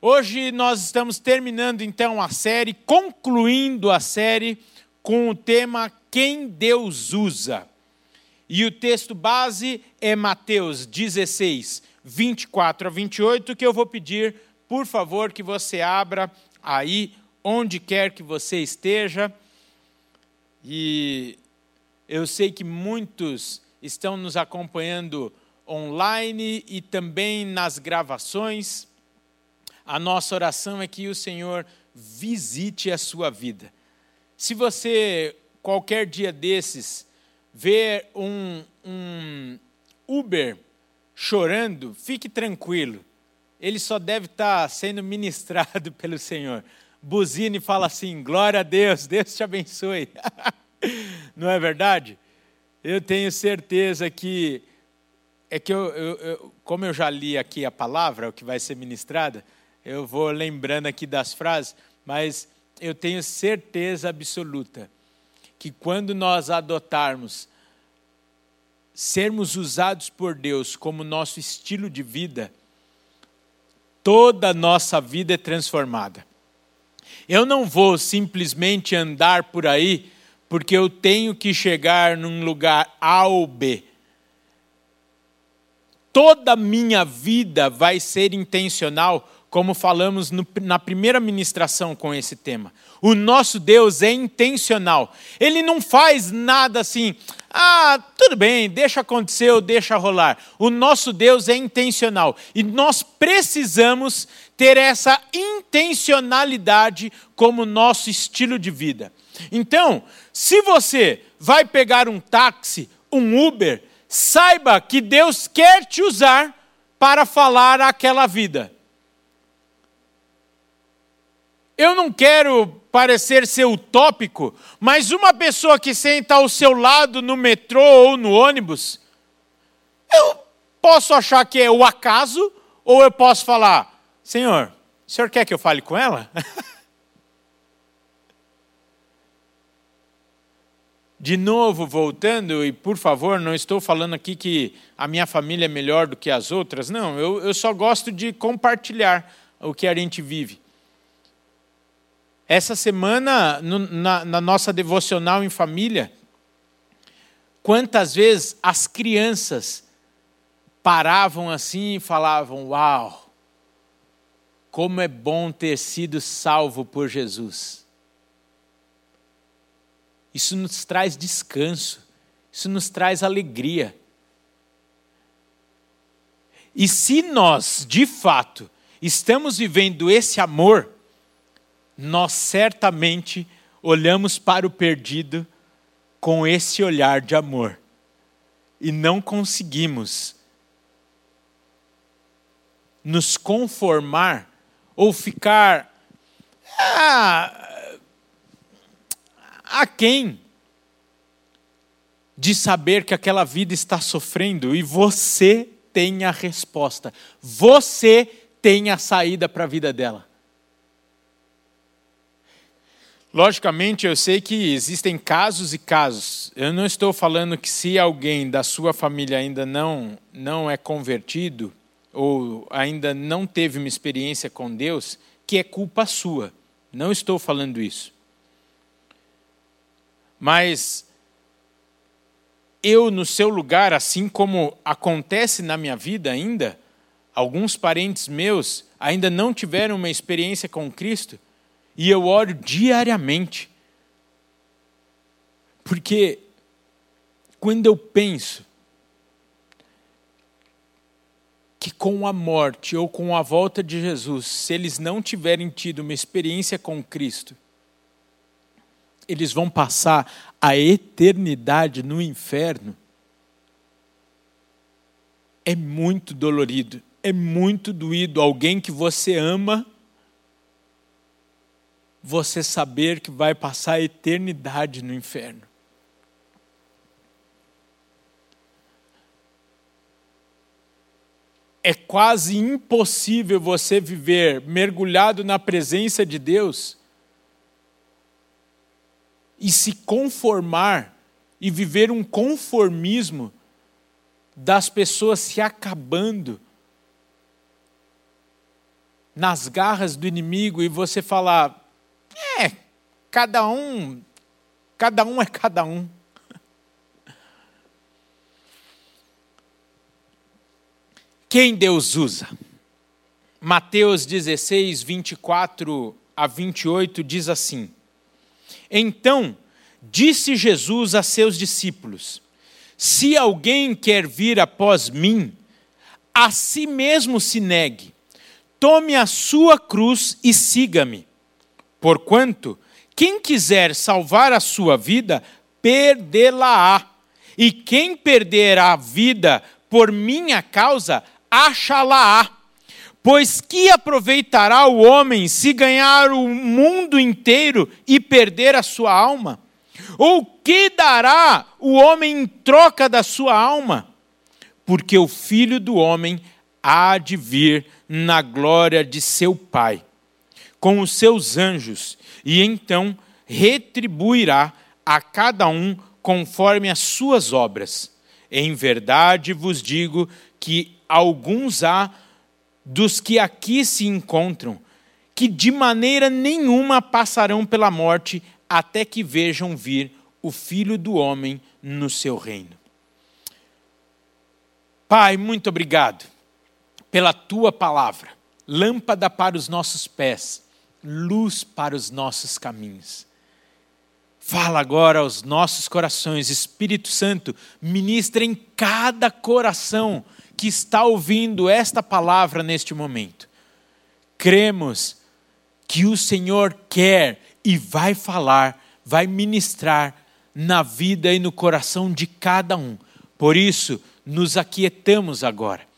Hoje nós estamos terminando então a série, concluindo a série com o tema Quem Deus usa. E o texto base é Mateus 16, 24 a 28, que eu vou pedir, por favor, que você abra aí, onde quer que você esteja. E eu sei que muitos estão nos acompanhando online e também nas gravações. A nossa oração é que o Senhor visite a sua vida. Se você, qualquer dia desses, ver um, um Uber chorando, fique tranquilo. Ele só deve estar sendo ministrado pelo Senhor. Buzine e fala assim: glória a Deus, Deus te abençoe. Não é verdade? Eu tenho certeza que é que eu, eu, eu, como eu já li aqui a palavra, o que vai ser ministrada, eu vou lembrando aqui das frases, mas eu tenho certeza absoluta que quando nós adotarmos sermos usados por Deus como nosso estilo de vida, toda a nossa vida é transformada. Eu não vou simplesmente andar por aí porque eu tenho que chegar num lugar A ou B toda a minha vida vai ser intencional, como falamos no, na primeira ministração com esse tema. O nosso Deus é intencional. Ele não faz nada assim, ah, tudo bem, deixa acontecer ou deixa rolar. O nosso Deus é intencional e nós precisamos ter essa intencionalidade como nosso estilo de vida. Então, se você vai pegar um táxi, um Uber, saiba que Deus quer te usar para falar aquela vida. Eu não quero parecer ser utópico, mas uma pessoa que senta ao seu lado no metrô ou no ônibus, eu posso achar que é o acaso, ou eu posso falar: Senhor, o senhor quer que eu fale com ela? De novo, voltando, e por favor, não estou falando aqui que a minha família é melhor do que as outras, não, eu, eu só gosto de compartilhar o que a gente vive. Essa semana, no, na, na nossa devocional em família, quantas vezes as crianças paravam assim e falavam: Uau, como é bom ter sido salvo por Jesus. Isso nos traz descanso, isso nos traz alegria. E se nós, de fato, estamos vivendo esse amor, nós certamente olhamos para o perdido com esse olhar de amor e não conseguimos nos conformar ou ficar ah, a quem de saber que aquela vida está sofrendo e você tem a resposta. Você tem a saída para a vida dela. Logicamente, eu sei que existem casos e casos. Eu não estou falando que se alguém da sua família ainda não não é convertido ou ainda não teve uma experiência com Deus, que é culpa sua. Não estou falando isso. Mas eu, no seu lugar, assim como acontece na minha vida ainda, alguns parentes meus ainda não tiveram uma experiência com Cristo, e eu oro diariamente. Porque quando eu penso que com a morte ou com a volta de Jesus, se eles não tiverem tido uma experiência com Cristo, eles vão passar a eternidade no inferno. É muito dolorido, é muito doído alguém que você ama, você saber que vai passar a eternidade no inferno. É quase impossível você viver mergulhado na presença de Deus e se conformar e viver um conformismo das pessoas se acabando nas garras do inimigo e você falar: é, cada um, cada um é cada um. Quem Deus usa? Mateus 16, 24 a 28 diz assim: Então disse Jesus a seus discípulos: Se alguém quer vir após mim, a si mesmo se negue, tome a sua cruz e siga-me. Porquanto, quem quiser salvar a sua vida, perdê-la-á. E quem perder a vida por minha causa, achá-la-á. Pois que aproveitará o homem se ganhar o mundo inteiro e perder a sua alma? Ou que dará o homem em troca da sua alma? Porque o filho do homem há de vir na glória de seu Pai, com os seus anjos, e então retribuirá a cada um conforme as suas obras. Em verdade vos digo que alguns há dos que aqui se encontram, que de maneira nenhuma passarão pela morte até que vejam vir o Filho do Homem no seu reino. Pai, muito obrigado pela tua palavra, lâmpada para os nossos pés, luz para os nossos caminhos. Fala agora aos nossos corações, Espírito Santo, ministra em cada coração que está ouvindo esta palavra neste momento. Cremos que o Senhor quer e vai falar, vai ministrar na vida e no coração de cada um. Por isso, nos aquietamos agora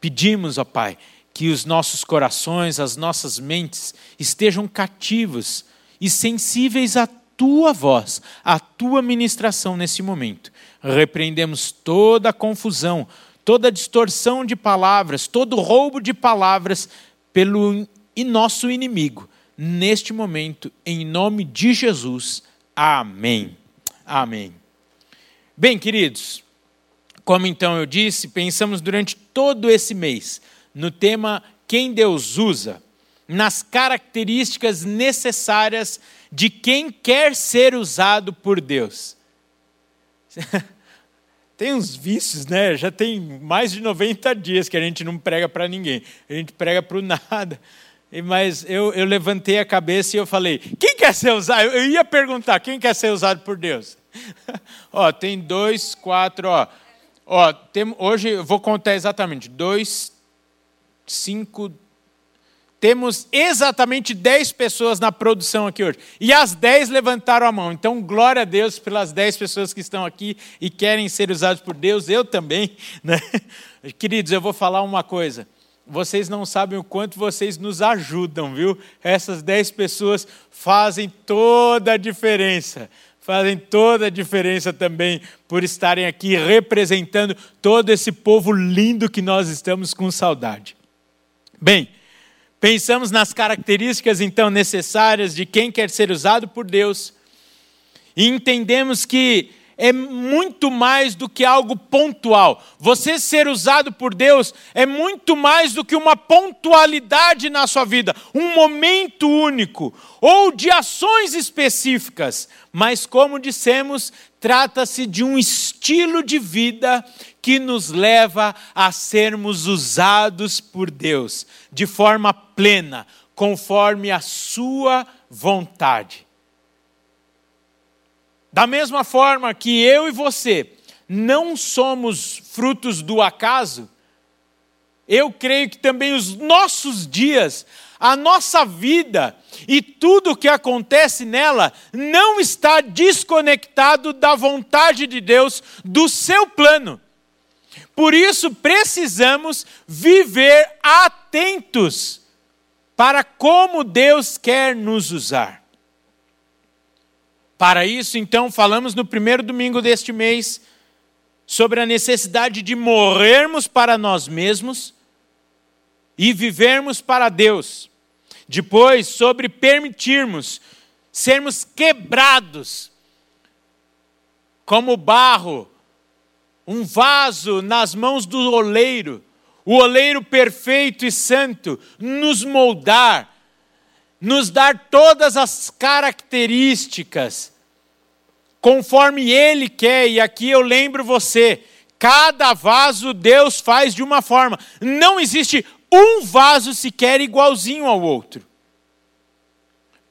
Pedimos, ó Pai, que os nossos corações, as nossas mentes estejam cativos e sensíveis à tua voz, à tua ministração nesse momento. Repreendemos toda a confusão, toda a distorção de palavras, todo roubo de palavras pelo nosso inimigo. Neste momento, em nome de Jesus. Amém. Amém. Bem, queridos, como então eu disse, pensamos durante todo esse mês no tema Quem Deus usa, nas características necessárias de quem quer ser usado por Deus. tem uns vícios, né? Já tem mais de 90 dias que a gente não prega para ninguém, a gente prega para o nada. Mas eu, eu levantei a cabeça e eu falei: quem quer ser usado? Eu ia perguntar: quem quer ser usado por Deus? ó, tem dois, quatro, ó. Ó, tem, hoje eu vou contar exatamente. Dois, cinco. Temos exatamente dez pessoas na produção aqui hoje. E as dez levantaram a mão. Então, glória a Deus pelas dez pessoas que estão aqui e querem ser usados por Deus. Eu também. Né? Queridos, eu vou falar uma coisa vocês não sabem o quanto vocês nos ajudam, viu? Essas dez pessoas fazem toda a diferença fazem toda a diferença também por estarem aqui representando todo esse povo lindo que nós estamos com saudade. Bem, pensamos nas características então necessárias de quem quer ser usado por Deus e entendemos que é muito mais do que algo pontual. Você ser usado por Deus é muito mais do que uma pontualidade na sua vida, um momento único ou de ações específicas. Mas, como dissemos, trata-se de um estilo de vida que nos leva a sermos usados por Deus de forma plena, conforme a Sua vontade. Da mesma forma que eu e você não somos frutos do acaso, eu creio que também os nossos dias, a nossa vida e tudo o que acontece nela não está desconectado da vontade de Deus, do seu plano. Por isso precisamos viver atentos para como Deus quer nos usar. Para isso, então, falamos no primeiro domingo deste mês sobre a necessidade de morrermos para nós mesmos e vivermos para Deus. Depois, sobre permitirmos sermos quebrados como barro, um vaso nas mãos do oleiro, o oleiro perfeito e santo, nos moldar, nos dar todas as características conforme Ele quer, e aqui eu lembro você, cada vaso Deus faz de uma forma, não existe um vaso sequer igualzinho ao outro.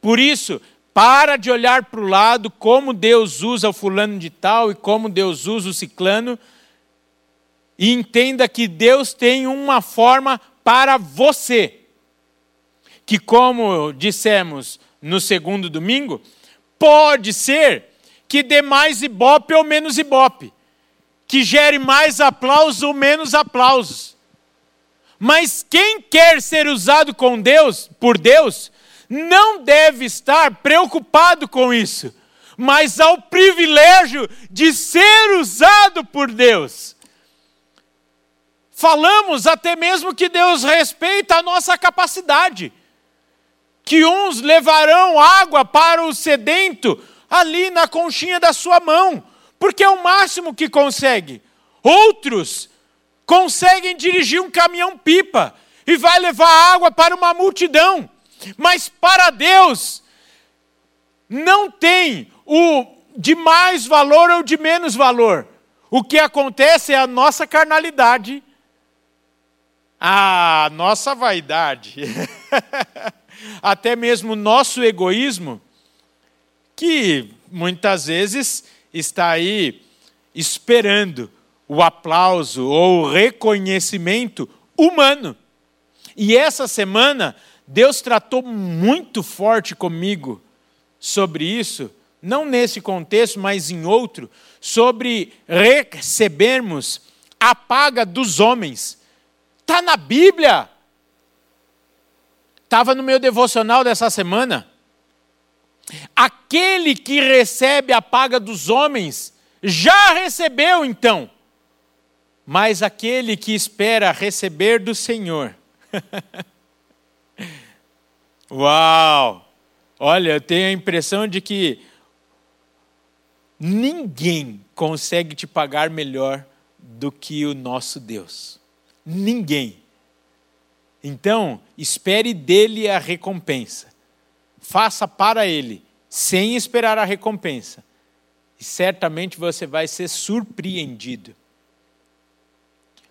Por isso, para de olhar para o lado como Deus usa o fulano de tal e como Deus usa o ciclano, e entenda que Deus tem uma forma para você. Que, como dissemos no segundo domingo, pode ser que dê mais ibope ou menos ibope, que gere mais aplausos ou menos aplausos. Mas quem quer ser usado com Deus, por Deus, não deve estar preocupado com isso, mas ao privilégio de ser usado por Deus. Falamos até mesmo que Deus respeita a nossa capacidade, que uns levarão água para o sedento ali na conchinha da sua mão, porque é o máximo que consegue. Outros conseguem dirigir um caminhão-pipa e vai levar água para uma multidão. Mas para Deus não tem o de mais valor ou de menos valor. O que acontece é a nossa carnalidade, a nossa vaidade, até mesmo o nosso egoísmo que muitas vezes está aí esperando o aplauso ou o reconhecimento humano. E essa semana, Deus tratou muito forte comigo sobre isso, não nesse contexto, mas em outro, sobre recebermos a paga dos homens. Está na Bíblia. Estava no meu devocional dessa semana. Aquele que recebe a paga dos homens já recebeu então, mas aquele que espera receber do Senhor. Uau! Olha, eu tenho a impressão de que ninguém consegue te pagar melhor do que o nosso Deus. Ninguém. Então, espere dele a recompensa faça para Ele, sem esperar a recompensa. E certamente você vai ser surpreendido.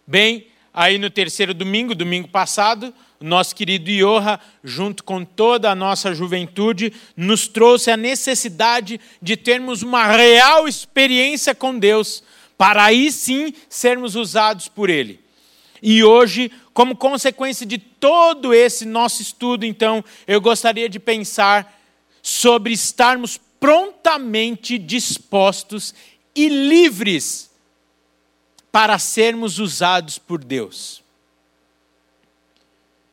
Bem, aí no terceiro domingo, domingo passado, nosso querido Ioha, junto com toda a nossa juventude, nos trouxe a necessidade de termos uma real experiência com Deus, para aí sim sermos usados por Ele. E hoje, como consequência de todo esse nosso estudo, então, eu gostaria de pensar sobre estarmos prontamente dispostos e livres para sermos usados por Deus.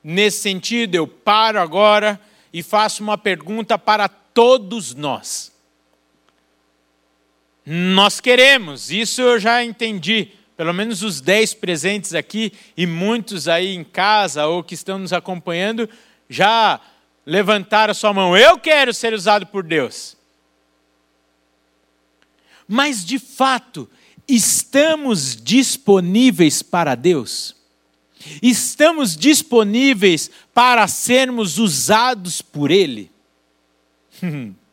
Nesse sentido, eu paro agora e faço uma pergunta para todos nós. Nós queremos, isso eu já entendi pelo menos os dez presentes aqui e muitos aí em casa ou que estão nos acompanhando, já levantaram a sua mão. Eu quero ser usado por Deus. Mas, de fato, estamos disponíveis para Deus? Estamos disponíveis para sermos usados por Ele?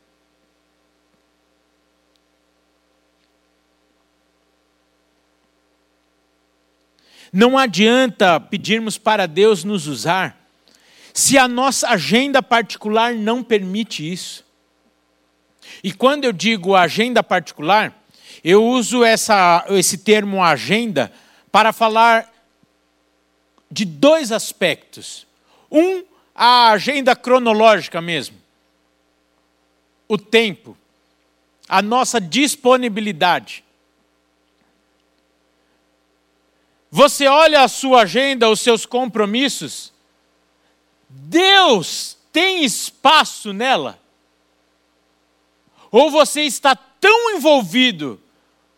Não adianta pedirmos para Deus nos usar se a nossa agenda particular não permite isso. E quando eu digo agenda particular, eu uso essa, esse termo agenda para falar de dois aspectos. Um, a agenda cronológica mesmo. O tempo, a nossa disponibilidade. Você olha a sua agenda, os seus compromissos, Deus tem espaço nela? Ou você está tão envolvido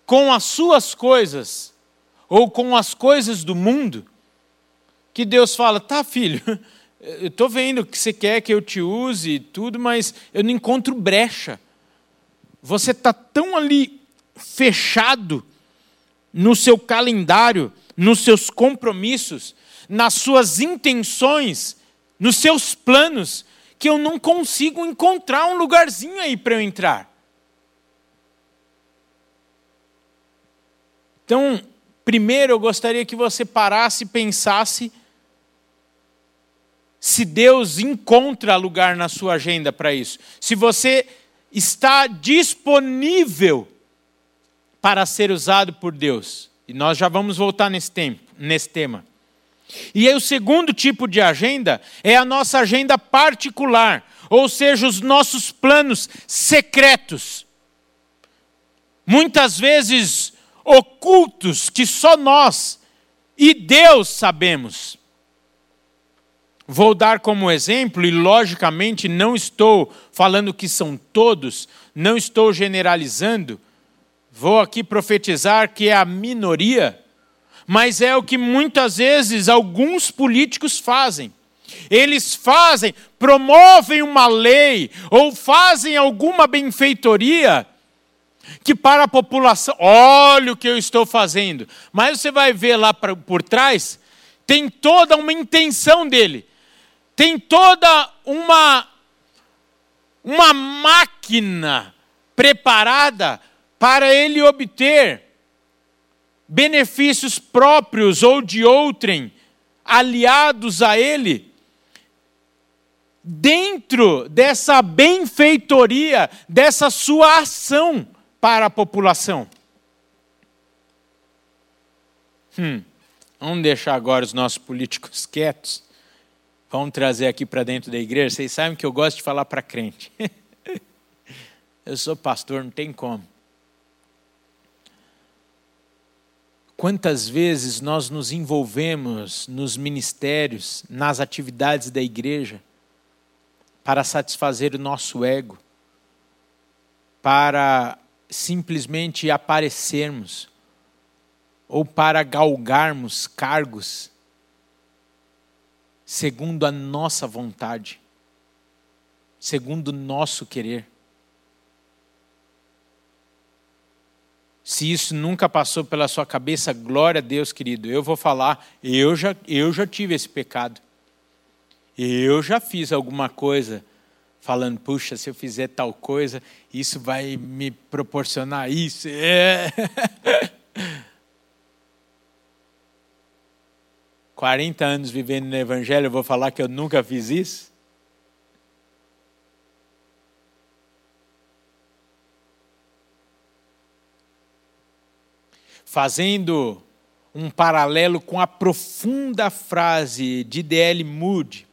com as suas coisas, ou com as coisas do mundo, que Deus fala: tá, filho, eu estou vendo que você quer que eu te use e tudo, mas eu não encontro brecha. Você está tão ali fechado no seu calendário nos seus compromissos, nas suas intenções, nos seus planos, que eu não consigo encontrar um lugarzinho aí para eu entrar. Então, primeiro eu gostaria que você parasse e pensasse se Deus encontra lugar na sua agenda para isso. Se você está disponível para ser usado por Deus. E nós já vamos voltar nesse, tempo, nesse tema. E aí, o segundo tipo de agenda é a nossa agenda particular, ou seja, os nossos planos secretos. Muitas vezes ocultos que só nós e Deus sabemos. Vou dar como exemplo, e logicamente não estou falando que são todos, não estou generalizando, vou aqui profetizar que é a minoria, mas é o que muitas vezes alguns políticos fazem. Eles fazem, promovem uma lei ou fazem alguma benfeitoria que para a população, olha o que eu estou fazendo. Mas você vai ver lá por trás, tem toda uma intenção dele tem toda uma, uma máquina preparada para ele obter benefícios próprios ou de outrem, aliados a ele, dentro dessa benfeitoria, dessa sua ação para a população. Hum, vamos deixar agora os nossos políticos quietos Vamos trazer aqui para dentro da igreja. Vocês sabem que eu gosto de falar para crente. eu sou pastor, não tem como. Quantas vezes nós nos envolvemos nos ministérios, nas atividades da igreja, para satisfazer o nosso ego, para simplesmente aparecermos, ou para galgarmos cargos segundo a nossa vontade, segundo o nosso querer. Se isso nunca passou pela sua cabeça, glória a Deus, querido. Eu vou falar, eu já, eu já tive esse pecado. Eu já fiz alguma coisa falando, puxa, se eu fizer tal coisa, isso vai me proporcionar isso. É. 40 anos vivendo no Evangelho, eu vou falar que eu nunca fiz isso? Fazendo um paralelo com a profunda frase de D.L. Moody.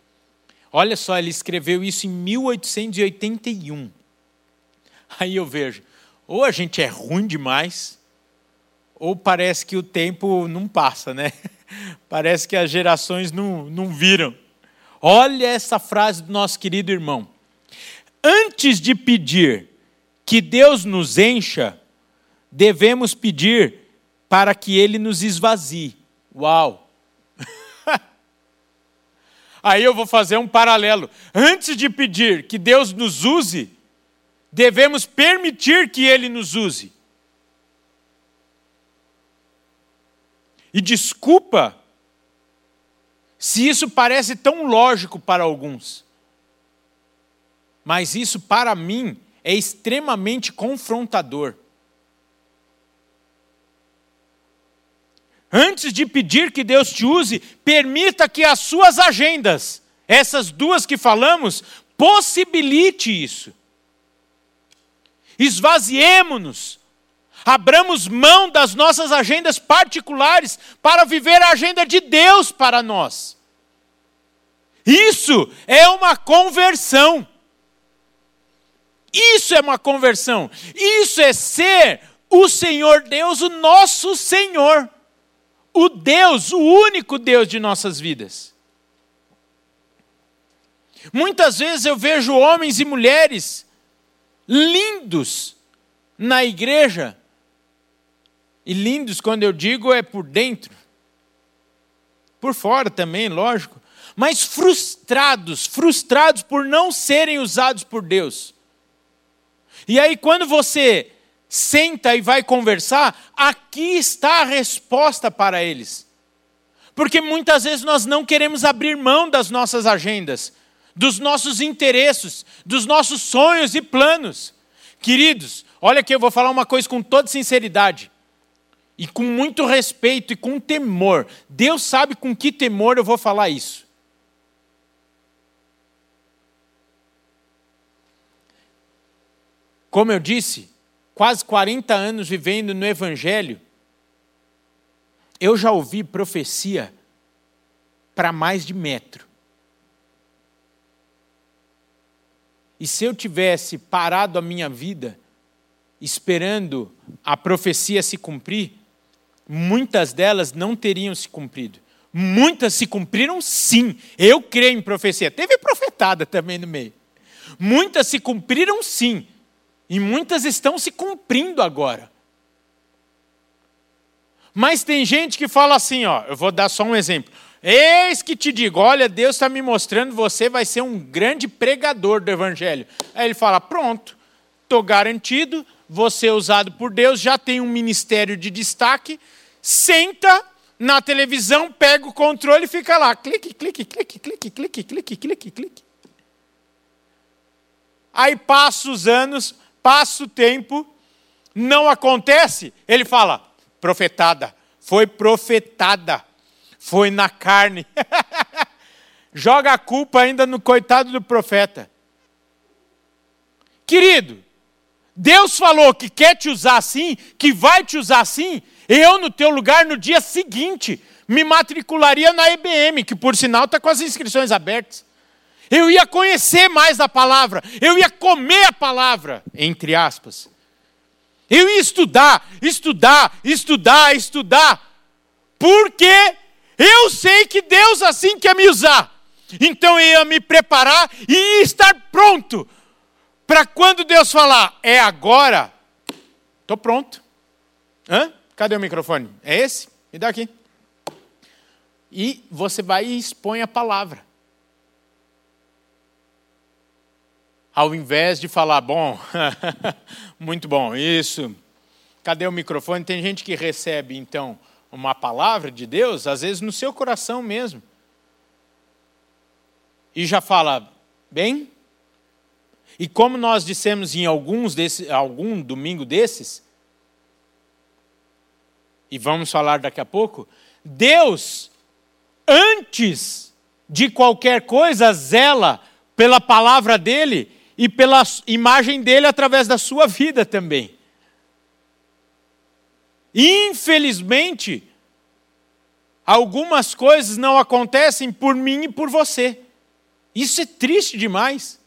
Olha só, ele escreveu isso em 1881. Aí eu vejo, ou a gente é ruim demais, ou parece que o tempo não passa, né? Parece que as gerações não, não viram. Olha essa frase do nosso querido irmão. Antes de pedir que Deus nos encha, devemos pedir para que Ele nos esvazie. Uau! Aí eu vou fazer um paralelo. Antes de pedir que Deus nos use, devemos permitir que Ele nos use. E desculpa se isso parece tão lógico para alguns, mas isso para mim é extremamente confrontador. Antes de pedir que Deus te use, permita que as suas agendas, essas duas que falamos, possibilite isso. Esvaziemo-nos Abramos mão das nossas agendas particulares para viver a agenda de Deus para nós. Isso é uma conversão. Isso é uma conversão. Isso é ser o Senhor Deus, o nosso Senhor. O Deus, o único Deus de nossas vidas. Muitas vezes eu vejo homens e mulheres lindos na igreja, e lindos, quando eu digo, é por dentro. Por fora também, lógico. Mas frustrados, frustrados por não serem usados por Deus. E aí, quando você senta e vai conversar, aqui está a resposta para eles. Porque muitas vezes nós não queremos abrir mão das nossas agendas, dos nossos interesses, dos nossos sonhos e planos. Queridos, olha aqui, eu vou falar uma coisa com toda sinceridade e com muito respeito e com temor. Deus sabe com que temor eu vou falar isso. Como eu disse, quase 40 anos vivendo no Evangelho, eu já ouvi profecia para mais de metro. E se eu tivesse parado a minha vida esperando a profecia se cumprir, muitas delas não teriam se cumprido. Muitas se cumpriram sim. Eu creio em profecia. Teve profetada também no meio. Muitas se cumpriram sim. E muitas estão se cumprindo agora. Mas tem gente que fala assim, ó, eu vou dar só um exemplo. Eis que te digo, olha, Deus está me mostrando, você vai ser um grande pregador do Evangelho. Aí ele fala: pronto, estou garantido, você é usado por Deus, já tem um ministério de destaque, senta na televisão, pega o controle e fica lá. Clique, clique, clique, clique, clique, clique, clique, clique. Aí passa os anos, passa o tempo, não acontece, ele fala: profetada, foi profetada, foi na carne. Joga a culpa ainda no coitado do profeta. Querido, Deus falou que quer te usar assim, que vai te usar assim, eu no teu lugar no dia seguinte me matricularia na EBM, que por sinal está com as inscrições abertas. Eu ia conhecer mais a palavra, eu ia comer a palavra, entre aspas. Eu ia estudar, estudar, estudar, estudar, porque eu sei que Deus assim quer me usar. Então eu ia me preparar e ia estar pronto para quando Deus falar, é agora, estou pronto. Hã? Cadê o microfone? É esse? Me dá aqui. E você vai e expõe a palavra. ao invés de falar, bom, muito bom, isso. Cadê o microfone? Tem gente que recebe, então, uma palavra de Deus, às vezes no seu coração mesmo. E já fala, bem? E como nós dissemos em alguns desse, algum domingo desses, e vamos falar daqui a pouco, Deus, antes de qualquer coisa, zela pela palavra dele e pela imagem dele através da sua vida também. Infelizmente, algumas coisas não acontecem por mim e por você. Isso é triste demais.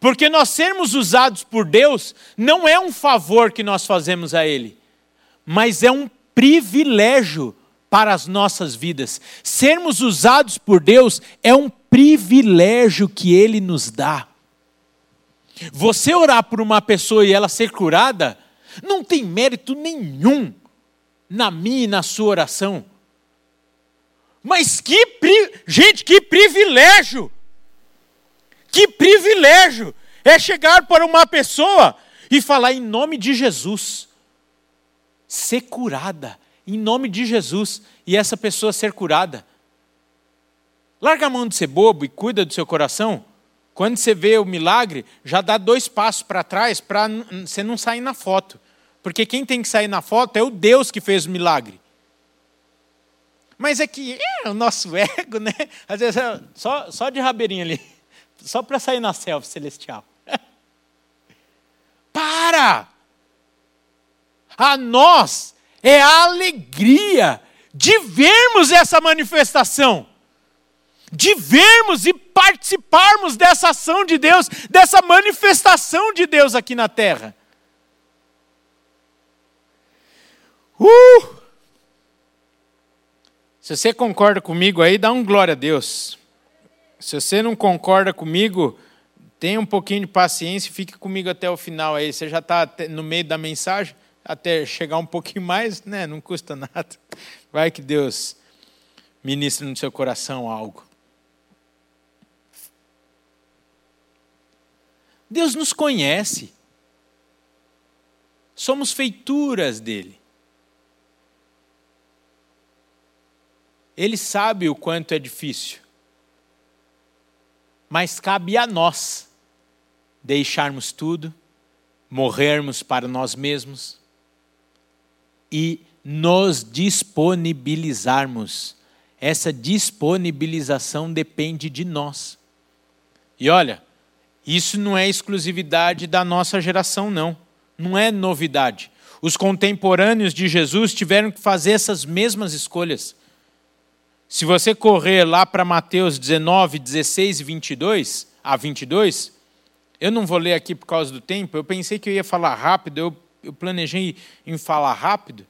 Porque nós sermos usados por Deus não é um favor que nós fazemos a Ele, mas é um privilégio para as nossas vidas. Sermos usados por Deus é um privilégio que Ele nos dá. Você orar por uma pessoa e ela ser curada, não tem mérito nenhum na minha e na sua oração. Mas que, gente, que privilégio! Que privilégio é chegar para uma pessoa e falar em nome de Jesus, ser curada, em nome de Jesus, e essa pessoa ser curada. Larga a mão de ser bobo e cuida do seu coração. Quando você vê o milagre, já dá dois passos para trás para você não sair na foto. Porque quem tem que sair na foto é o Deus que fez o milagre. Mas é que é o nosso ego, né? Às vezes é só, só de rabeirinho ali. Só para sair na selfie celestial. Para! A nós é a alegria de vermos essa manifestação de vermos e participarmos dessa ação de Deus, dessa manifestação de Deus aqui na terra. Uh! Se você concorda comigo aí, dá um glória a Deus. Se você não concorda comigo, tenha um pouquinho de paciência e fique comigo até o final aí. Você já está no meio da mensagem, até chegar um pouquinho mais, né? Não custa nada. Vai que Deus ministre no seu coração algo. Deus nos conhece. Somos feituras dele. Ele sabe o quanto é difícil. Mas cabe a nós deixarmos tudo, morrermos para nós mesmos e nos disponibilizarmos. Essa disponibilização depende de nós. E olha, isso não é exclusividade da nossa geração, não. Não é novidade. Os contemporâneos de Jesus tiveram que fazer essas mesmas escolhas. Se você correr lá para Mateus 19, 16 e 22, a 22, eu não vou ler aqui por causa do tempo, eu pensei que eu ia falar rápido, eu, eu planejei em falar rápido.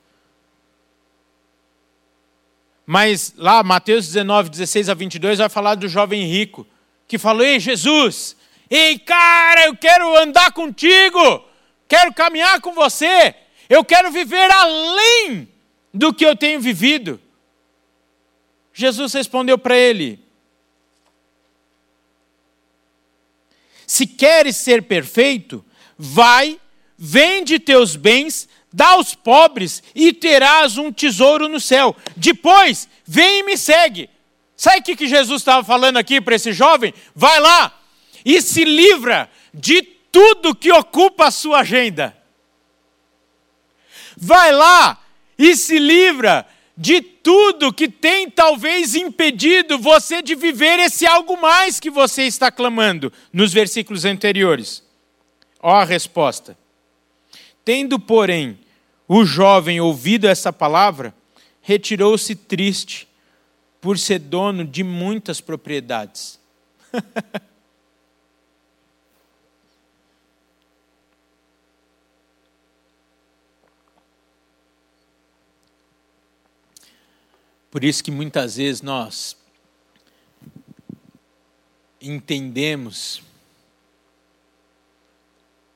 Mas lá, Mateus 19, 16 a 22, vai falar do jovem rico, que falou: Ei, Jesus, ei, cara, eu quero andar contigo, quero caminhar com você, eu quero viver além do que eu tenho vivido. Jesus respondeu para ele: Se queres ser perfeito, vai, vende teus bens, dá aos pobres e terás um tesouro no céu. Depois, vem e me segue. Sabe o que Jesus estava falando aqui para esse jovem? Vai lá e se livra de tudo que ocupa a sua agenda. Vai lá e se livra de tudo que tem talvez impedido você de viver esse algo mais que você está clamando nos versículos anteriores. Ó a resposta. Tendo, porém, o jovem ouvido essa palavra, retirou-se triste por ser dono de muitas propriedades. Por isso que muitas vezes nós entendemos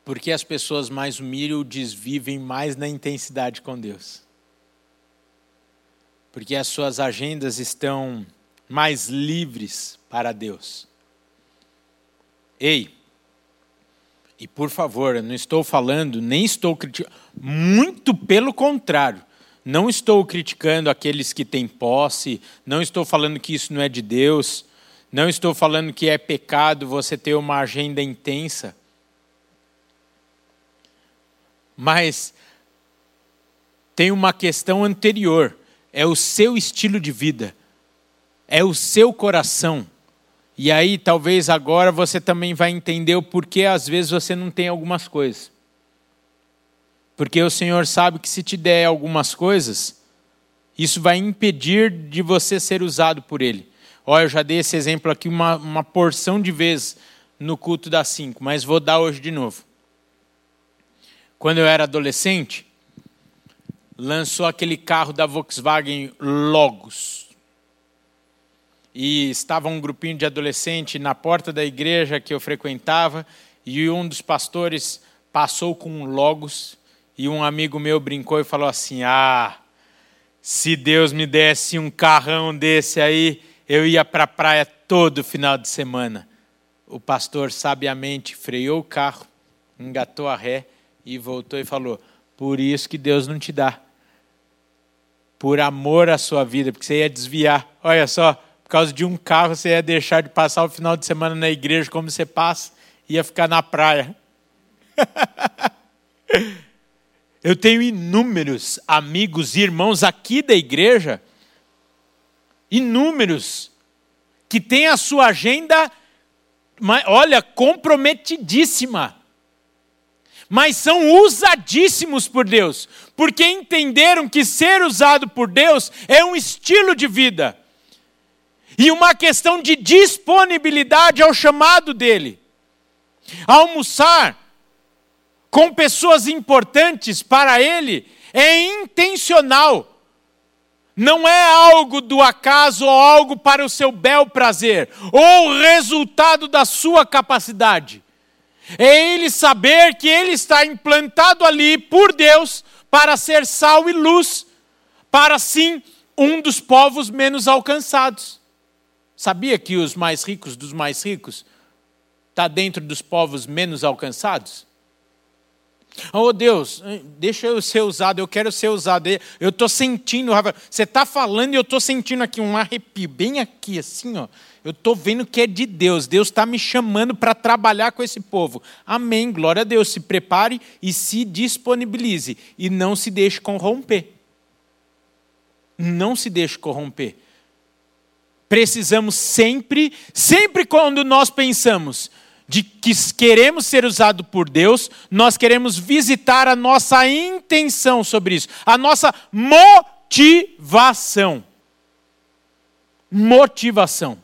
porque as pessoas mais humildes vivem mais na intensidade com Deus. Porque as suas agendas estão mais livres para Deus. Ei, e por favor, eu não estou falando, nem estou criticando, muito pelo contrário. Não estou criticando aqueles que têm posse, não estou falando que isso não é de Deus, não estou falando que é pecado você ter uma agenda intensa. Mas tem uma questão anterior, é o seu estilo de vida, é o seu coração. E aí, talvez agora você também vai entender o porquê às vezes você não tem algumas coisas. Porque o Senhor sabe que se te der algumas coisas, isso vai impedir de você ser usado por Ele. Olha, eu já dei esse exemplo aqui uma, uma porção de vezes no culto das cinco, mas vou dar hoje de novo. Quando eu era adolescente, lançou aquele carro da Volkswagen Logos. E estava um grupinho de adolescentes na porta da igreja que eu frequentava, e um dos pastores passou com um Logos e um amigo meu brincou e falou assim: Ah, se Deus me desse um carrão desse aí, eu ia para a praia todo final de semana. O pastor sabiamente freou o carro, engatou a ré e voltou e falou: Por isso que Deus não te dá. Por amor à sua vida, porque você ia desviar. Olha só, por causa de um carro, você ia deixar de passar o final de semana na igreja como você passa, ia ficar na praia. Eu tenho inúmeros amigos e irmãos aqui da igreja, inúmeros, que têm a sua agenda, olha, comprometidíssima. Mas são usadíssimos por Deus, porque entenderam que ser usado por Deus é um estilo de vida e uma questão de disponibilidade ao chamado dele. Almoçar com pessoas importantes para ele é intencional. Não é algo do acaso ou algo para o seu bel prazer, ou resultado da sua capacidade. É ele saber que ele está implantado ali por Deus para ser sal e luz, para sim um dos povos menos alcançados. Sabia que os mais ricos dos mais ricos está dentro dos povos menos alcançados? Oh Deus, deixa eu ser usado, eu quero ser usado. Eu estou sentindo, Rafael. Você está falando e eu estou sentindo aqui um arrepio, bem aqui, assim, ó. Eu estou vendo que é de Deus. Deus está me chamando para trabalhar com esse povo. Amém. Glória a Deus. Se prepare e se disponibilize. E não se deixe corromper. Não se deixe corromper. Precisamos sempre, sempre quando nós pensamos, de que queremos ser usado por Deus, nós queremos visitar a nossa intenção sobre isso, a nossa motivação. Motivação.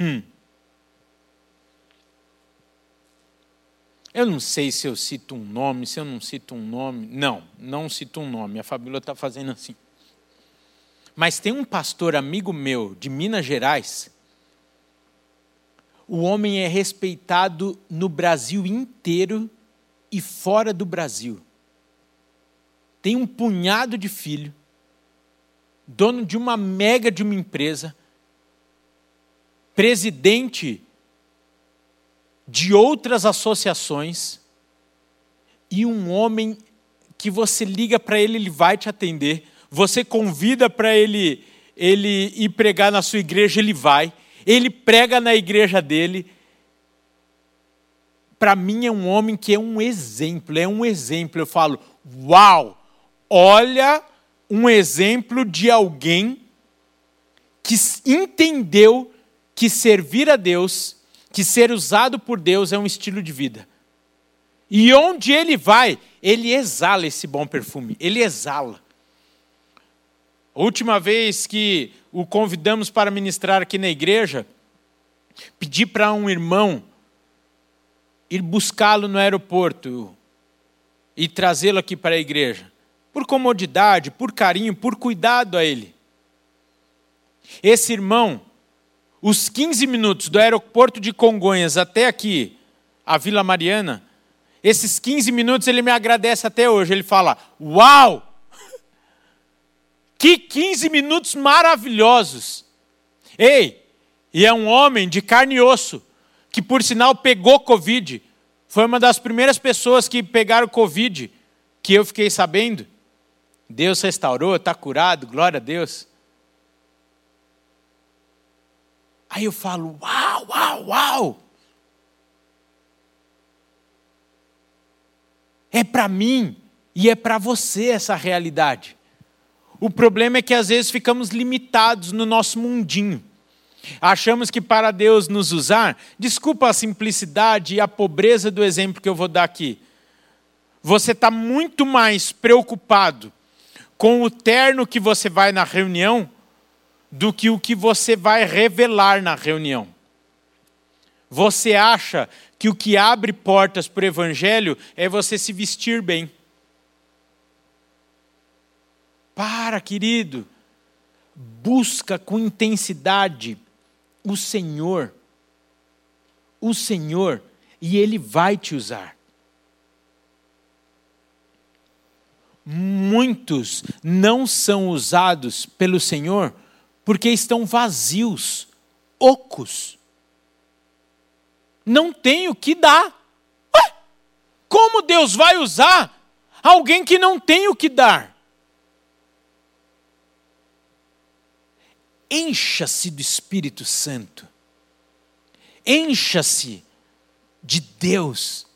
Hum. Eu não sei se eu cito um nome, se eu não cito um nome. Não, não cito um nome. A Fabíola está fazendo assim. Mas tem um pastor amigo meu de Minas Gerais. O homem é respeitado no Brasil inteiro e fora do Brasil. Tem um punhado de filho, dono de uma mega de uma empresa, presidente de outras associações e um homem que você liga para ele, ele vai te atender você convida para ele, ele ir pregar na sua igreja, ele vai. Ele prega na igreja dele. Para mim é um homem que é um exemplo, é um exemplo. Eu falo, uau, olha um exemplo de alguém que entendeu que servir a Deus, que ser usado por Deus é um estilo de vida. E onde ele vai, ele exala esse bom perfume, ele exala. A última vez que o convidamos para ministrar aqui na igreja, pedi para um irmão ir buscá-lo no aeroporto e trazê-lo aqui para a igreja. Por comodidade, por carinho, por cuidado a ele. Esse irmão, os 15 minutos do aeroporto de Congonhas até aqui, a Vila Mariana, esses 15 minutos ele me agradece até hoje. Ele fala: Uau! Que 15 minutos maravilhosos. Ei, e é um homem de carne e osso, que por sinal pegou Covid. Foi uma das primeiras pessoas que pegaram Covid, que eu fiquei sabendo. Deus restaurou, está curado, glória a Deus. Aí eu falo, uau, uau, uau. É para mim e é para você essa realidade. O problema é que às vezes ficamos limitados no nosso mundinho. Achamos que para Deus nos usar, desculpa a simplicidade e a pobreza do exemplo que eu vou dar aqui. Você está muito mais preocupado com o terno que você vai na reunião do que o que você vai revelar na reunião. Você acha que o que abre portas para o evangelho é você se vestir bem. Para, querido. Busca com intensidade o Senhor. O Senhor, e Ele vai te usar. Muitos não são usados pelo Senhor porque estão vazios, ocos. Não tem o que dar. Ué, como Deus vai usar alguém que não tem o que dar? Encha-se do Espírito Santo, encha-se de Deus.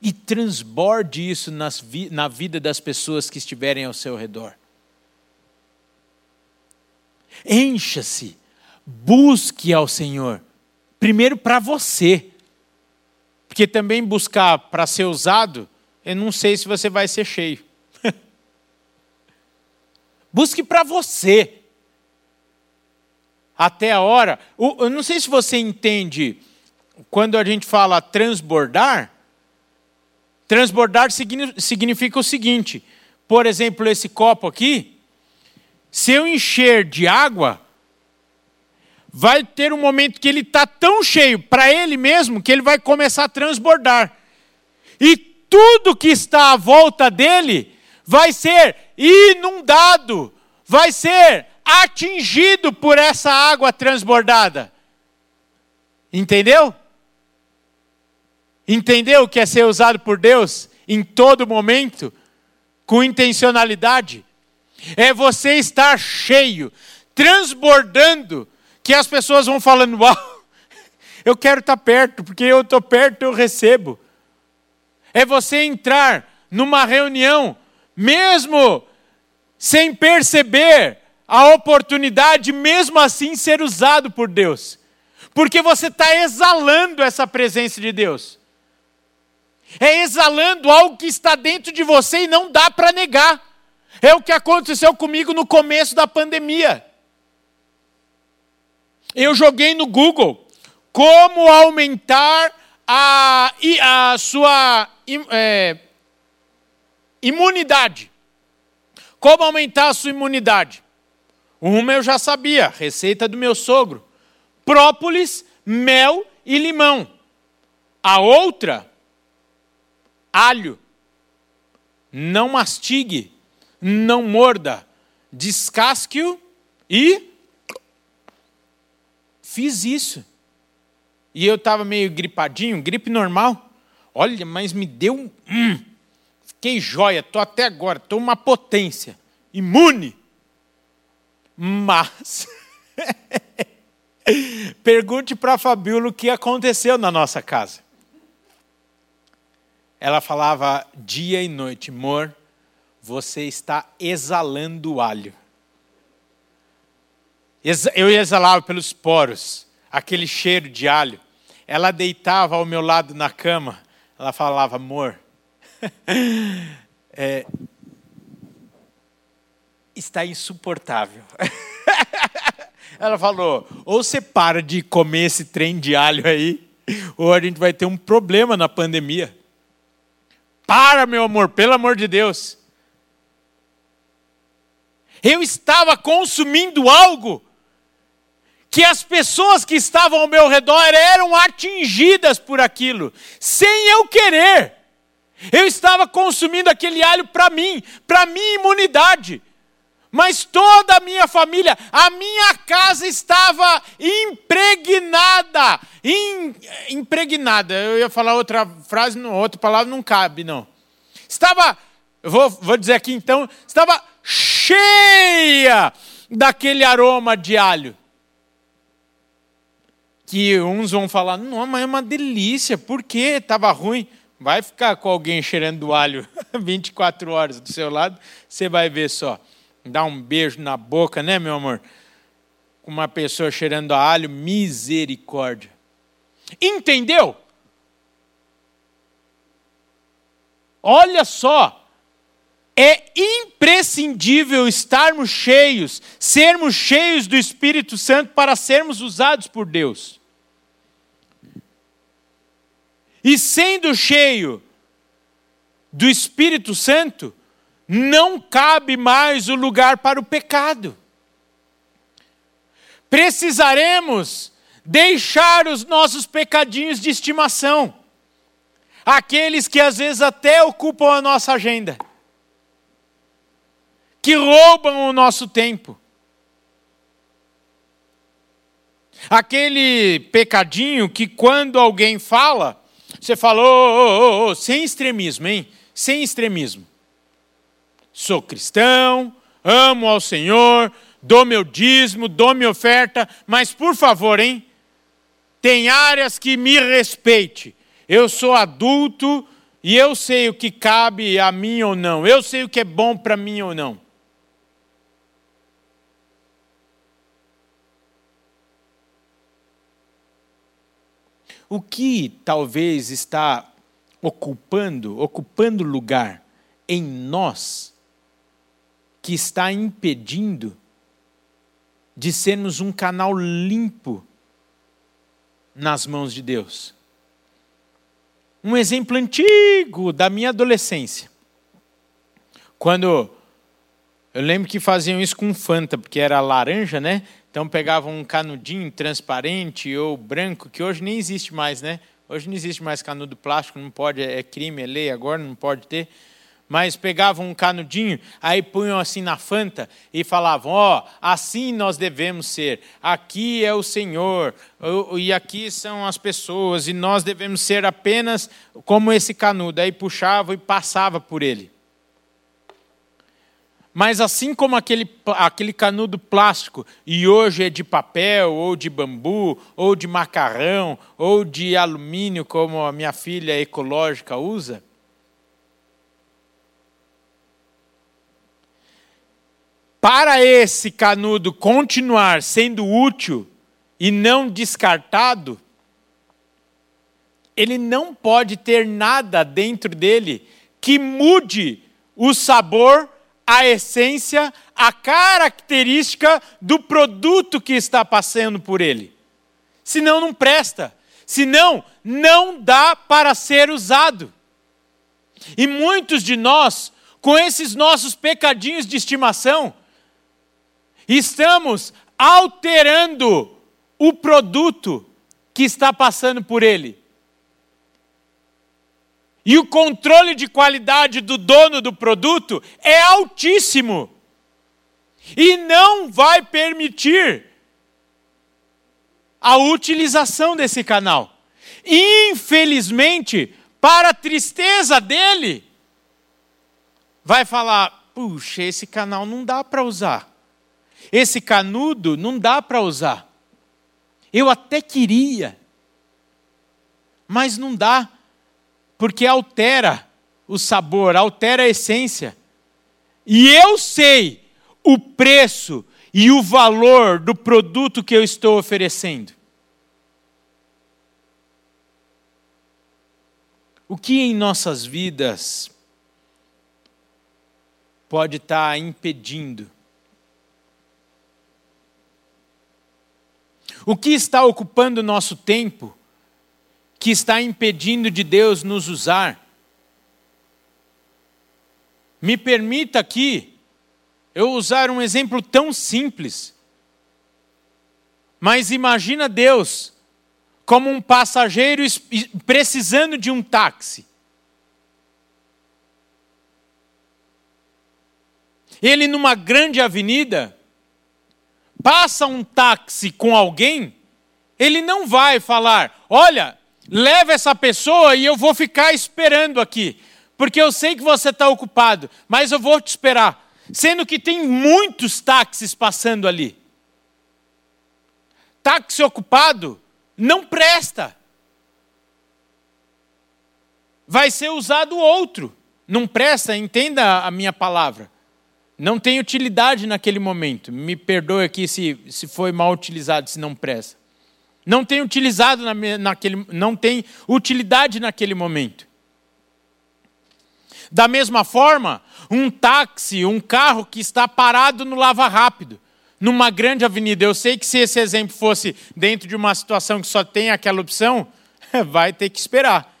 E transborde isso nas, na vida das pessoas que estiverem ao seu redor. Encha-se, busque ao Senhor, primeiro para você, porque também buscar para ser usado, eu não sei se você vai ser cheio. busque para você até a hora. Eu não sei se você entende quando a gente fala transbordar. Transbordar significa o seguinte: por exemplo, esse copo aqui, se eu encher de água, vai ter um momento que ele está tão cheio para ele mesmo que ele vai começar a transbordar. E tudo que está à volta dele vai ser inundado, vai ser atingido por essa água transbordada. Entendeu? Entendeu o que é ser usado por Deus em todo momento, com intencionalidade? É você estar cheio, transbordando, que as pessoas vão falando: Uau, eu quero estar perto, porque eu estou perto, eu recebo. É você entrar numa reunião, mesmo sem perceber a oportunidade, mesmo assim ser usado por Deus, porque você está exalando essa presença de Deus. É exalando algo que está dentro de você e não dá para negar. É o que aconteceu comigo no começo da pandemia. Eu joguei no Google como aumentar a, a sua é, imunidade. Como aumentar a sua imunidade? Uma eu já sabia, receita do meu sogro: própolis, mel e limão. A outra, alho. Não mastigue, não morda, descasque-o e fiz isso. E eu estava meio gripadinho, gripe normal. Olha, mas me deu um. Hum, fiquei joia, estou até agora, estou uma potência, imune. Mas. Pergunte para a Fabíola o que aconteceu na nossa casa. Ela falava dia e noite, amor, você está exalando alho. Eu exalava pelos poros, aquele cheiro de alho. Ela deitava ao meu lado na cama, ela falava, amor, é, está insuportável. ela falou, ou você para de comer esse trem de alho aí, ou a gente vai ter um problema na pandemia. Para, meu amor, pelo amor de Deus. Eu estava consumindo algo que as pessoas que estavam ao meu redor eram atingidas por aquilo, sem eu querer. Eu estava consumindo aquele alho para mim, para minha imunidade. Mas toda a minha família, a minha casa estava impregnada. In, impregnada. Eu ia falar outra frase, outra palavra não cabe, não. Estava, vou, vou dizer aqui então, estava cheia daquele aroma de alho. Que uns vão falar, não, mas é uma delícia, por quê? Estava ruim. Vai ficar com alguém cheirando alho 24 horas do seu lado, você vai ver só. Dá um beijo na boca, né, meu amor? Com uma pessoa cheirando a alho, misericórdia. Entendeu? Olha só, é imprescindível estarmos cheios, sermos cheios do Espírito Santo para sermos usados por Deus. E sendo cheio do Espírito Santo, não cabe mais o lugar para o pecado. Precisaremos deixar os nossos pecadinhos de estimação, aqueles que às vezes até ocupam a nossa agenda que roubam o nosso tempo. Aquele pecadinho que quando alguém fala, você fala, oh, oh, oh, sem extremismo, hein? Sem extremismo. Sou cristão, amo ao Senhor, dou meu dízimo, dou minha oferta, mas por favor, hein? Tem áreas que me respeite. Eu sou adulto e eu sei o que cabe a mim ou não. Eu sei o que é bom para mim ou não. O que talvez está ocupando, ocupando lugar em nós, que está impedindo de sermos um canal limpo nas mãos de Deus? Um exemplo antigo da minha adolescência. Quando eu lembro que faziam isso com Fanta, porque era laranja, né? Então pegavam um canudinho transparente ou branco, que hoje nem existe mais, né? Hoje não existe mais canudo plástico, não pode, é crime, é lei agora, não pode ter. Mas pegavam um canudinho, aí punham assim na fanta e falavam: Ó, oh, assim nós devemos ser. Aqui é o Senhor, e aqui são as pessoas, e nós devemos ser apenas como esse canudo. Aí puxava e passava por ele. Mas assim como aquele, aquele canudo plástico, e hoje é de papel, ou de bambu, ou de macarrão, ou de alumínio, como a minha filha ecológica usa, para esse canudo continuar sendo útil e não descartado, ele não pode ter nada dentro dele que mude o sabor, a essência, a característica do produto que está passando por ele. Senão não presta. Senão não dá para ser usado. E muitos de nós, com esses nossos pecadinhos de estimação, Estamos alterando o produto que está passando por ele. E o controle de qualidade do dono do produto é altíssimo. E não vai permitir a utilização desse canal. Infelizmente, para a tristeza dele, vai falar: puxa, esse canal não dá para usar. Esse canudo não dá para usar. Eu até queria, mas não dá, porque altera o sabor, altera a essência. E eu sei o preço e o valor do produto que eu estou oferecendo. O que em nossas vidas pode estar impedindo O que está ocupando o nosso tempo que está impedindo de Deus nos usar? Me permita aqui eu usar um exemplo tão simples. Mas imagina Deus como um passageiro precisando de um táxi. Ele numa grande avenida, passa um táxi com alguém, ele não vai falar: olha, leva essa pessoa e eu vou ficar esperando aqui, porque eu sei que você está ocupado, mas eu vou te esperar. Sendo que tem muitos táxis passando ali. Táxi ocupado não presta. Vai ser usado outro. Não presta, entenda a minha palavra não tem utilidade naquele momento. Me perdoe aqui se, se foi mal utilizado, se não presta. Não tem utilizado na, naquele, não tem utilidade naquele momento. Da mesma forma, um táxi, um carro que está parado no lava rápido, numa grande avenida. Eu sei que se esse exemplo fosse dentro de uma situação que só tem aquela opção, vai ter que esperar.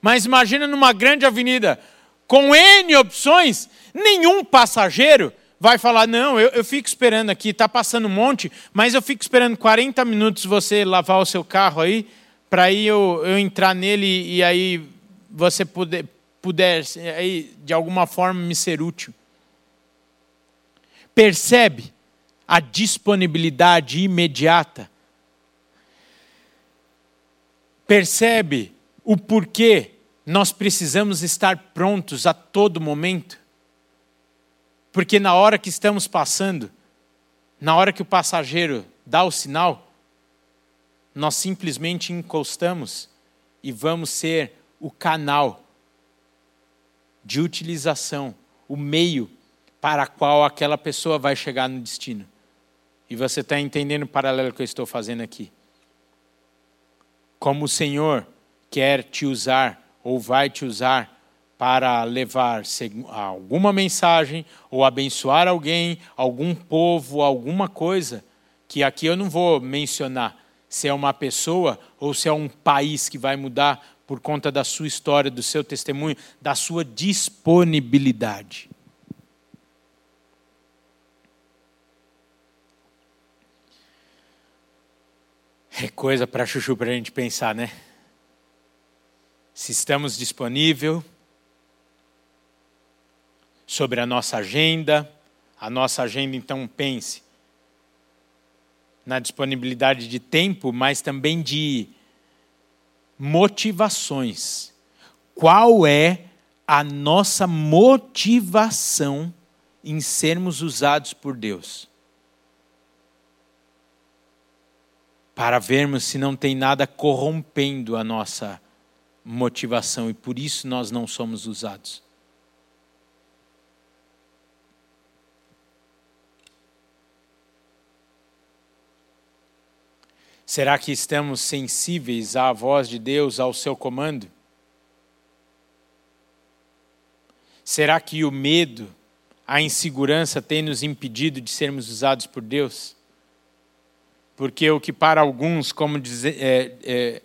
Mas imagina numa grande avenida com N opções, nenhum passageiro vai falar: não, eu, eu fico esperando aqui, está passando um monte, mas eu fico esperando 40 minutos você lavar o seu carro aí, para aí eu, eu entrar nele e aí você puder, puder aí, de alguma forma me ser útil. Percebe a disponibilidade imediata? Percebe o porquê nós precisamos estar prontos a todo momento, porque na hora que estamos passando, na hora que o passageiro dá o sinal, nós simplesmente encostamos e vamos ser o canal de utilização, o meio para qual aquela pessoa vai chegar no destino. E você está entendendo o paralelo que eu estou fazendo aqui. Como o Senhor quer te usar ou vai te usar para levar alguma mensagem ou abençoar alguém, algum povo, alguma coisa, que aqui eu não vou mencionar se é uma pessoa ou se é um país que vai mudar por conta da sua história, do seu testemunho, da sua disponibilidade. É coisa para chuchu para a gente pensar, né? se estamos disponível, sobre a nossa agenda. A nossa agenda, então, pense na disponibilidade de tempo, mas também de motivações. Qual é a nossa motivação em sermos usados por Deus? Para vermos se não tem nada corrompendo a nossa motivação e por isso nós não somos usados. Será que estamos sensíveis à voz de Deus, ao seu comando? Será que o medo, a insegurança tem nos impedido de sermos usados por Deus? Porque o que para alguns, como dizer, é, é,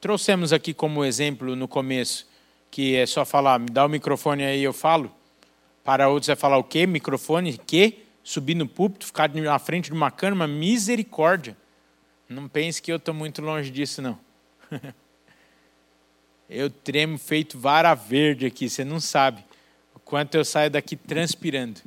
trouxemos aqui como exemplo no começo, que é só falar, me dá o microfone aí eu falo. Para outros é falar o quê? Microfone? Que? Subir no púlpito, ficar na frente de uma cama, misericórdia. Não pense que eu estou muito longe disso, não. eu tremo feito vara verde aqui, você não sabe o quanto eu saio daqui transpirando.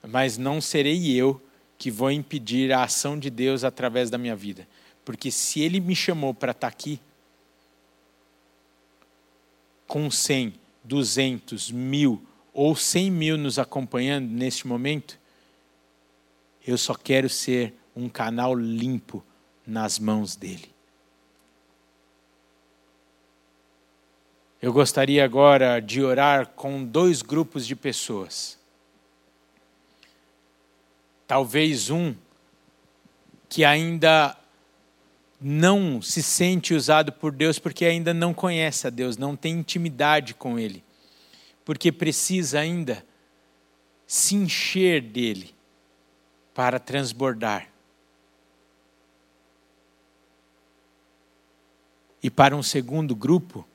Mas não serei eu que vou impedir a ação de Deus através da minha vida. Porque se Ele me chamou para estar tá aqui, com 100, 200, mil, ou 100 mil nos acompanhando neste momento, eu só quero ser um canal limpo nas mãos dele. Eu gostaria agora de orar com dois grupos de pessoas. Talvez um que ainda não se sente usado por Deus porque ainda não conhece a Deus, não tem intimidade com Ele porque precisa ainda se encher dele para transbordar. E para um segundo grupo,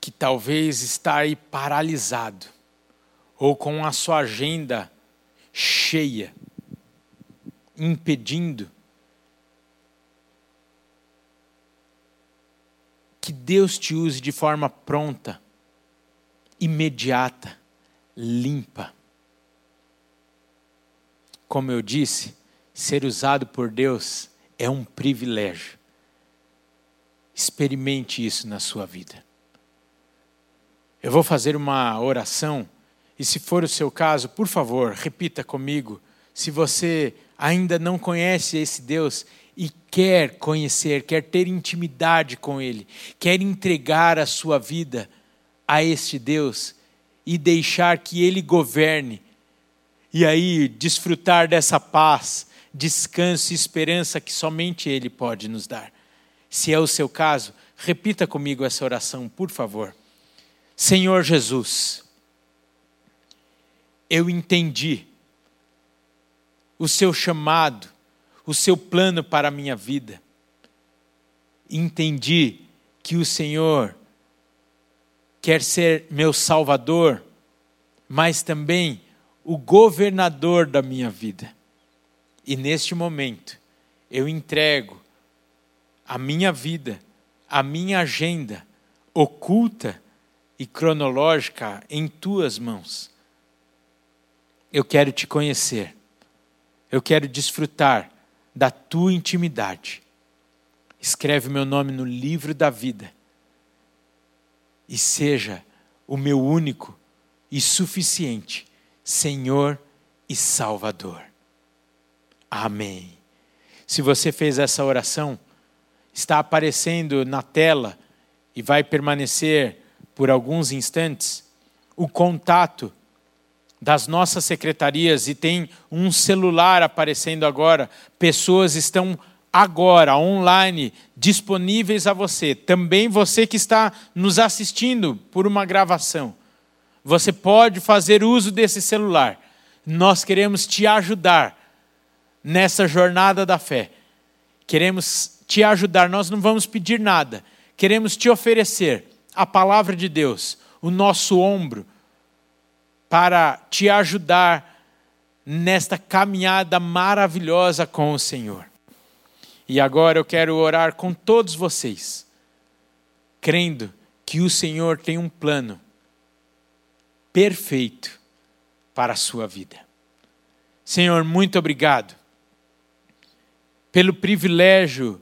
que talvez está aí paralisado, ou com a sua agenda cheia, impedindo que Deus te use de forma pronta, imediata, limpa. Como eu disse, ser usado por Deus é um privilégio. Experimente isso na sua vida. Eu vou fazer uma oração e, se for o seu caso, por favor, repita comigo. Se você ainda não conhece esse Deus, e quer conhecer, quer ter intimidade com Ele, quer entregar a sua vida a este Deus e deixar que Ele governe, e aí desfrutar dessa paz, descanso e esperança que somente Ele pode nos dar. Se é o seu caso, repita comigo essa oração, por favor. Senhor Jesus, eu entendi o seu chamado o seu plano para a minha vida. Entendi que o Senhor quer ser meu Salvador, mas também o governador da minha vida. E neste momento, eu entrego a minha vida, a minha agenda oculta e cronológica em tuas mãos. Eu quero te conhecer, eu quero desfrutar da tua intimidade. Escreve meu nome no livro da vida e seja o meu único e suficiente Senhor e Salvador. Amém. Se você fez essa oração, está aparecendo na tela e vai permanecer por alguns instantes o contato das nossas secretarias e tem um celular aparecendo agora. Pessoas estão agora online disponíveis a você. Também você que está nos assistindo por uma gravação. Você pode fazer uso desse celular. Nós queremos te ajudar nessa jornada da fé. Queremos te ajudar, nós não vamos pedir nada. Queremos te oferecer a palavra de Deus, o nosso ombro, para te ajudar nesta caminhada maravilhosa com o Senhor. E agora eu quero orar com todos vocês, crendo que o Senhor tem um plano perfeito para a sua vida. Senhor, muito obrigado pelo privilégio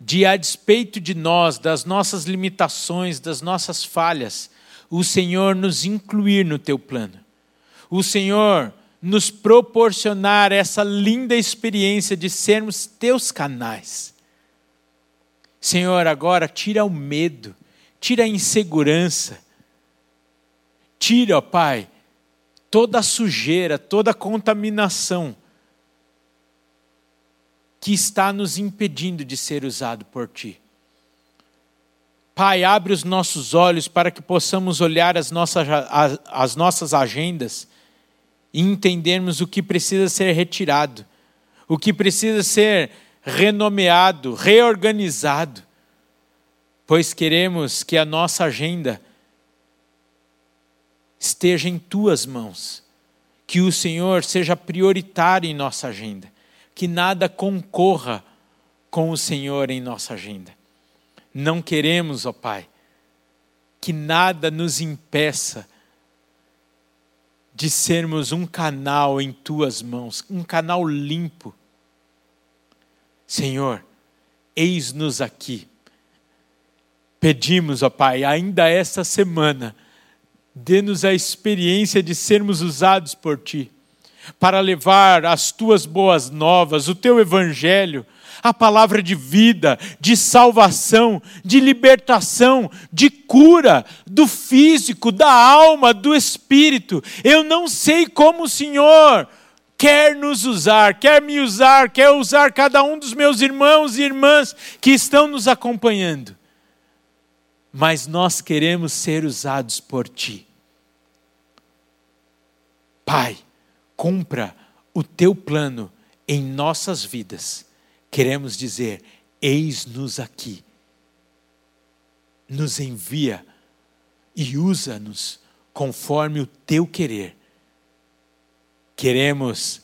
de, a despeito de nós, das nossas limitações, das nossas falhas, o Senhor nos incluir no teu plano. O Senhor nos proporcionar essa linda experiência de sermos teus canais. Senhor, agora tira o medo, tira a insegurança, tira, ó Pai, toda a sujeira, toda a contaminação que está nos impedindo de ser usado por Ti. Pai, abre os nossos olhos para que possamos olhar as nossas, as nossas agendas e entendermos o que precisa ser retirado, o que precisa ser renomeado, reorganizado, pois queremos que a nossa agenda esteja em tuas mãos, que o Senhor seja prioritário em nossa agenda, que nada concorra com o Senhor em nossa agenda. Não queremos, ó Pai, que nada nos impeça de sermos um canal em tuas mãos, um canal limpo. Senhor, eis-nos aqui. Pedimos, ó Pai, ainda esta semana, dê-nos a experiência de sermos usados por Ti, para levar as Tuas boas novas, o Teu Evangelho, a palavra de vida, de salvação, de libertação, de cura do físico, da alma, do espírito. Eu não sei como o Senhor quer nos usar, quer me usar, quer usar cada um dos meus irmãos e irmãs que estão nos acompanhando. Mas nós queremos ser usados por Ti. Pai, cumpra o Teu plano em nossas vidas queremos dizer: eis-nos aqui. Nos envia e usa-nos conforme o teu querer. Queremos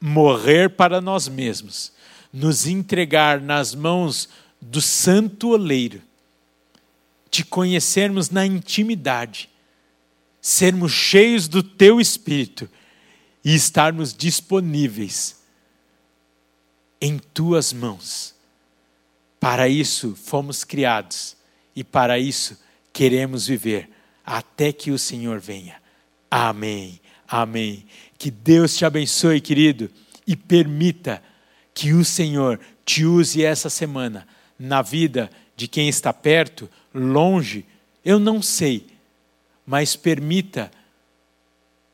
morrer para nós mesmos, nos entregar nas mãos do santo oleiro, te conhecermos na intimidade, sermos cheios do teu espírito e estarmos disponíveis em tuas mãos. Para isso fomos criados e para isso queremos viver até que o Senhor venha. Amém. Amém. Que Deus te abençoe, querido, e permita que o Senhor te use essa semana na vida de quem está perto, longe, eu não sei, mas permita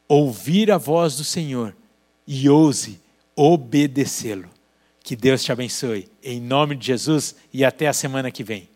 ouvir a voz do Senhor e ouse obedecê-lo. Que Deus te abençoe. Em nome de Jesus e até a semana que vem.